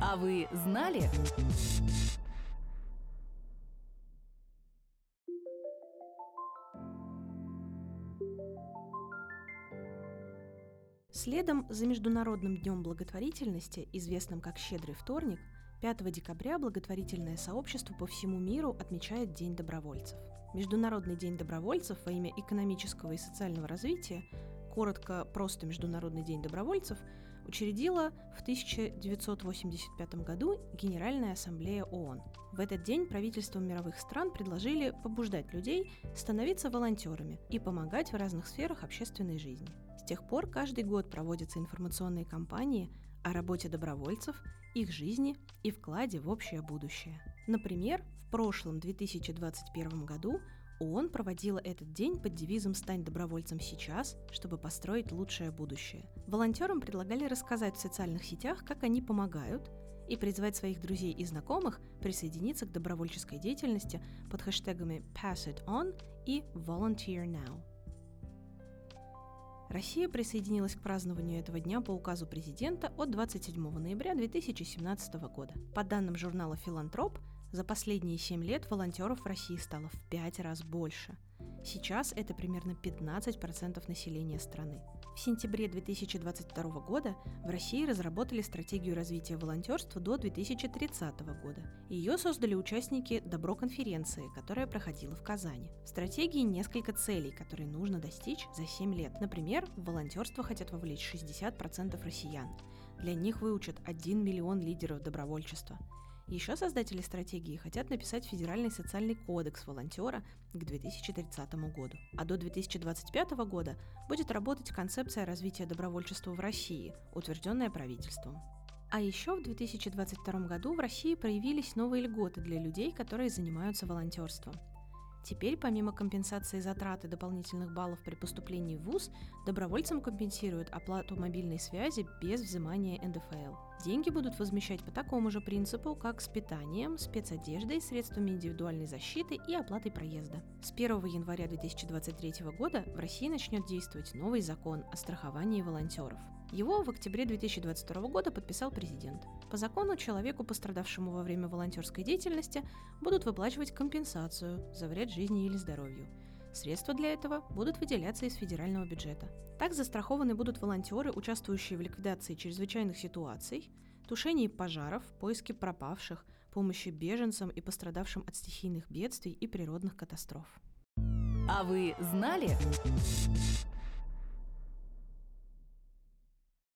А вы знали? Следом за Международным днем благотворительности, известным как «Щедрый вторник», 5 декабря благотворительное сообщество по всему миру отмечает День добровольцев. Международный день добровольцев во имя экономического и социального развития, коротко просто Международный день добровольцев, учредила в 1985 году Генеральная ассамблея ООН. В этот день правительствам мировых стран предложили побуждать людей становиться волонтерами и помогать в разных сферах общественной жизни. С тех пор каждый год проводятся информационные кампании о работе добровольцев, их жизни и вкладе в общее будущее. Например, в прошлом 2021 году ООН проводила этот день под девизом «Стань добровольцем сейчас, чтобы построить лучшее будущее». Волонтерам предлагали рассказать в социальных сетях, как они помогают, и призвать своих друзей и знакомых присоединиться к добровольческой деятельности под хэштегами Pass It On и Volunteer Now. Россия присоединилась к празднованию этого дня по указу президента от 27 ноября 2017 года. По данным журнала «Филантроп», за последние 7 лет волонтеров в России стало в 5 раз больше. Сейчас это примерно 15% населения страны. В сентябре 2022 года в России разработали стратегию развития волонтерства до 2030 года. Ее создали участники Добро-конференции, которая проходила в Казани. В стратегии несколько целей, которые нужно достичь за 7 лет. Например, в волонтерство хотят вовлечь 60% россиян. Для них выучат 1 миллион лидеров добровольчества. Еще создатели стратегии хотят написать федеральный социальный кодекс волонтера к 2030 году. А до 2025 года будет работать концепция развития добровольчества в России, утвержденная правительством. А еще в 2022 году в России проявились новые льготы для людей, которые занимаются волонтерством. Теперь, помимо компенсации затрат и дополнительных баллов при поступлении в ВУЗ, добровольцам компенсируют оплату мобильной связи без взимания НДФЛ. Деньги будут возмещать по такому же принципу, как с питанием, спецодеждой, средствами индивидуальной защиты и оплатой проезда. С 1 января 2023 года в России начнет действовать новый закон о страховании волонтеров. Его в октябре 2022 года подписал президент. По закону человеку, пострадавшему во время волонтерской деятельности, будут выплачивать компенсацию за вред жизни или здоровью. Средства для этого будут выделяться из федерального бюджета. Так застрахованы будут волонтеры, участвующие в ликвидации чрезвычайных ситуаций, тушении пожаров, поиске пропавших, помощи беженцам и пострадавшим от стихийных бедствий и природных катастроф. А вы знали?